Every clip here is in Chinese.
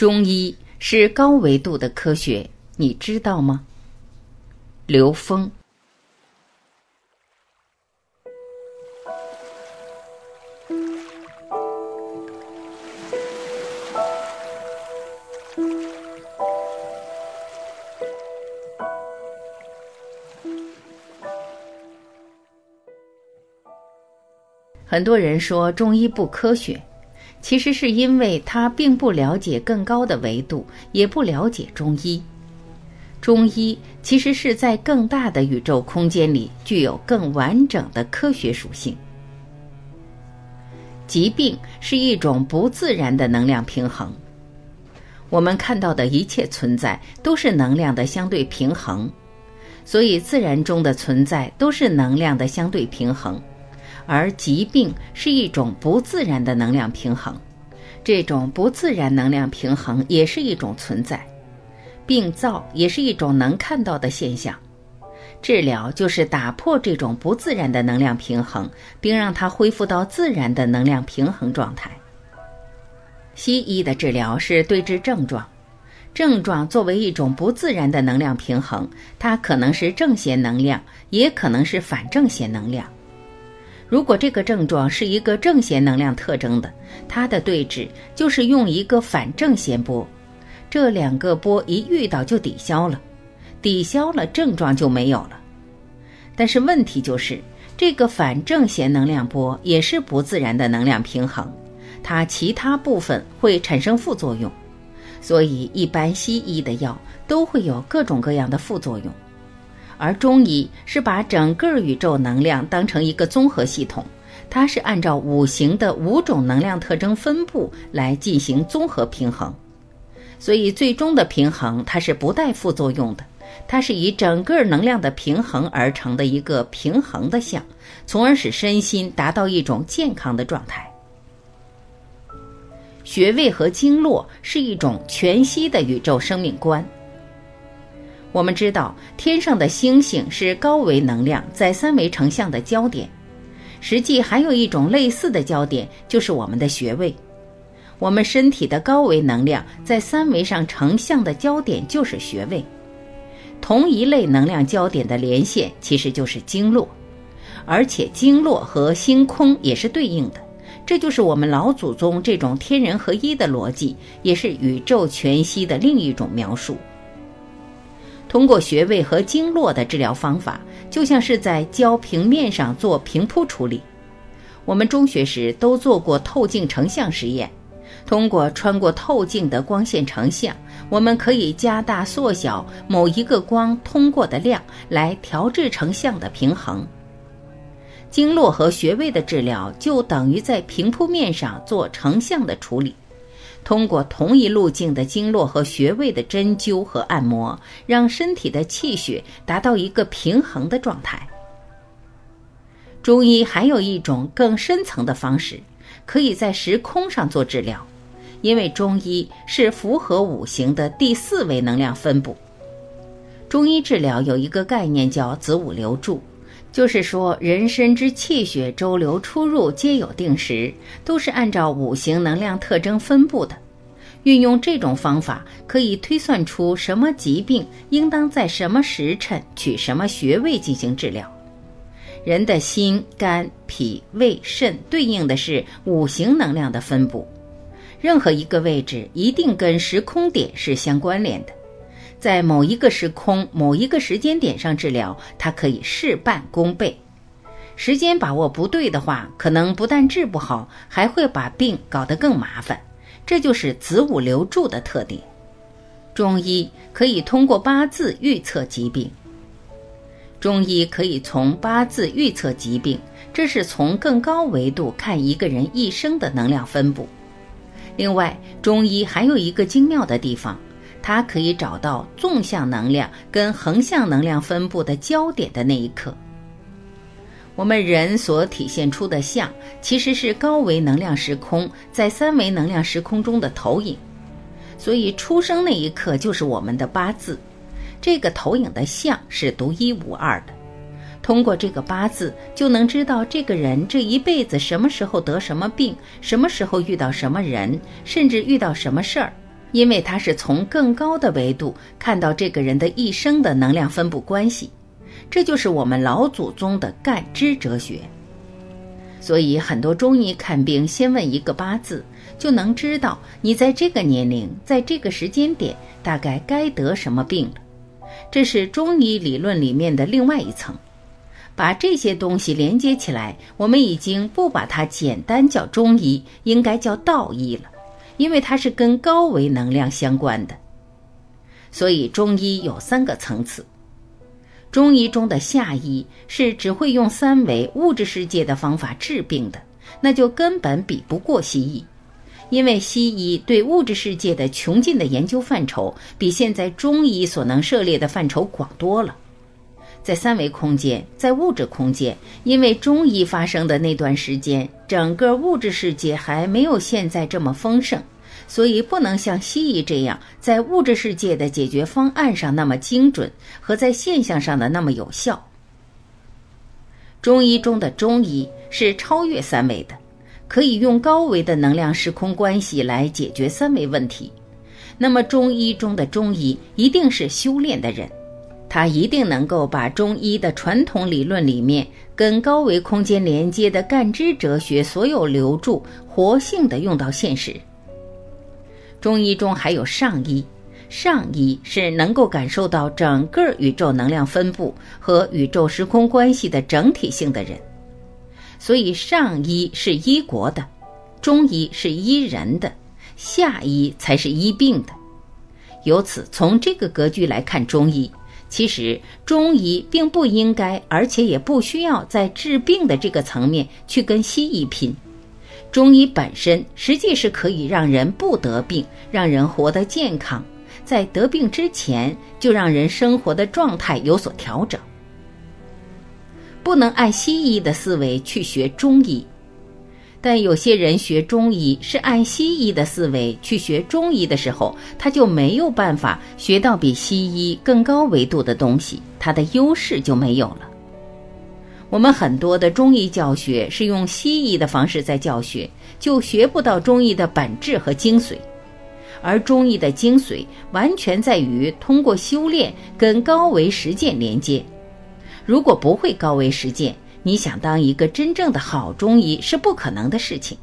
中医是高维度的科学，你知道吗？刘峰。很多人说中医不科学。其实是因为他并不了解更高的维度，也不了解中医。中医其实是在更大的宇宙空间里具有更完整的科学属性。疾病是一种不自然的能量平衡。我们看到的一切存在都是能量的相对平衡，所以自然中的存在都是能量的相对平衡。而疾病是一种不自然的能量平衡，这种不自然能量平衡也是一种存在，病灶也是一种能看到的现象。治疗就是打破这种不自然的能量平衡，并让它恢复到自然的能量平衡状态。西医的治疗是对治症状，症状作为一种不自然的能量平衡，它可能是正弦能量，也可能是反正弦能量。如果这个症状是一个正弦能量特征的，它的对治就是用一个反正弦波，这两个波一遇到就抵消了，抵消了症状就没有了。但是问题就是，这个反正弦能量波也是不自然的能量平衡，它其他部分会产生副作用，所以一般西医的药都会有各种各样的副作用。而中医是把整个宇宙能量当成一个综合系统，它是按照五行的五种能量特征分布来进行综合平衡，所以最终的平衡它是不带副作用的，它是以整个能量的平衡而成的一个平衡的相，从而使身心达到一种健康的状态。穴位和经络是一种全息的宇宙生命观。我们知道，天上的星星是高维能量在三维成像的焦点。实际还有一种类似的焦点，就是我们的穴位。我们身体的高维能量在三维上成像的焦点就是穴位。同一类能量焦点的连线其实就是经络，而且经络和星空也是对应的。这就是我们老祖宗这种天人合一的逻辑，也是宇宙全息的另一种描述。通过穴位和经络的治疗方法，就像是在胶平面上做平铺处理。我们中学时都做过透镜成像实验，通过穿过透镜的光线成像，我们可以加大、缩小某一个光通过的量，来调制成像的平衡。经络和穴位的治疗，就等于在平铺面上做成像的处理。通过同一路径的经络和穴位的针灸和按摩，让身体的气血达到一个平衡的状态。中医还有一种更深层的方式，可以在时空上做治疗，因为中医是符合五行的第四维能量分布。中医治疗有一个概念叫子午流注。就是说，人身之气血周流出入皆有定时，都是按照五行能量特征分布的。运用这种方法，可以推算出什么疾病应当在什么时辰取什么穴位进行治疗。人的心、肝、脾、胃、肾对应的是五行能量的分布，任何一个位置一定跟时空点是相关联的。在某一个时空、某一个时间点上治疗，它可以事半功倍。时间把握不对的话，可能不但治不好，还会把病搞得更麻烦。这就是子午流注的特点。中医可以通过八字预测疾病。中医可以从八字预测疾病，这是从更高维度看一个人一生的能量分布。另外，中医还有一个精妙的地方。它可以找到纵向能量跟横向能量分布的焦点的那一刻。我们人所体现出的像，其实是高维能量时空在三维能量时空中的投影。所以出生那一刻就是我们的八字，这个投影的像是独一无二的。通过这个八字，就能知道这个人这一辈子什么时候得什么病，什么时候遇到什么人，甚至遇到什么事儿。因为它是从更高的维度看到这个人的一生的能量分布关系，这就是我们老祖宗的干支哲学。所以很多中医看病先问一个八字，就能知道你在这个年龄，在这个时间点大概该得什么病了。这是中医理论里面的另外一层。把这些东西连接起来，我们已经不把它简单叫中医，应该叫道医了，因为它是跟高维能量相关的。所以中医有三个层次。中医中的下医是只会用三维物质世界的方法治病的，那就根本比不过西医，因为西医对物质世界的穷尽的研究范畴，比现在中医所能涉猎的范畴广多了。在三维空间，在物质空间，因为中医发生的那段时间，整个物质世界还没有现在这么丰盛，所以不能像西医这样在物质世界的解决方案上那么精准，和在现象上的那么有效。中医中的中医是超越三维的，可以用高维的能量时空关系来解决三维问题。那么中医中的中医一定是修炼的人。他一定能够把中医的传统理论里面跟高维空间连接的干支哲学所有留住活性的用到现实。中医中还有上医，上医是能够感受到整个宇宙能量分布和宇宙时空关系的整体性的人，所以上医是医国的，中医是医人的，下医才是医病的。由此从这个格局来看中医。其实中医并不应该，而且也不需要在治病的这个层面去跟西医拼。中医本身实际是可以让人不得病，让人活得健康，在得病之前就让人生活的状态有所调整。不能按西医的思维去学中医。但有些人学中医是按西医的思维去学中医的时候，他就没有办法学到比西医更高维度的东西，他的优势就没有了。我们很多的中医教学是用西医的方式在教学，就学不到中医的本质和精髓，而中医的精髓完全在于通过修炼跟高维实践连接。如果不会高维实践，你想当一个真正的好中医是不可能的事情，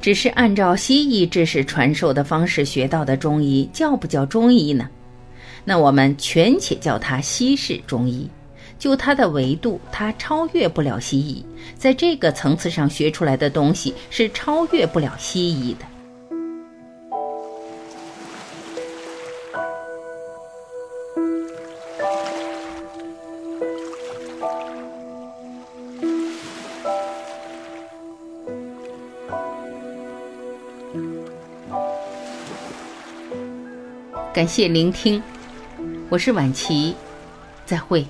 只是按照西医知识传授的方式学到的中医，叫不叫中医呢？那我们全且叫它西式中医。就它的维度，它超越不了西医，在这个层次上学出来的东西是超越不了西医的。感谢聆听，我是晚琪，再会。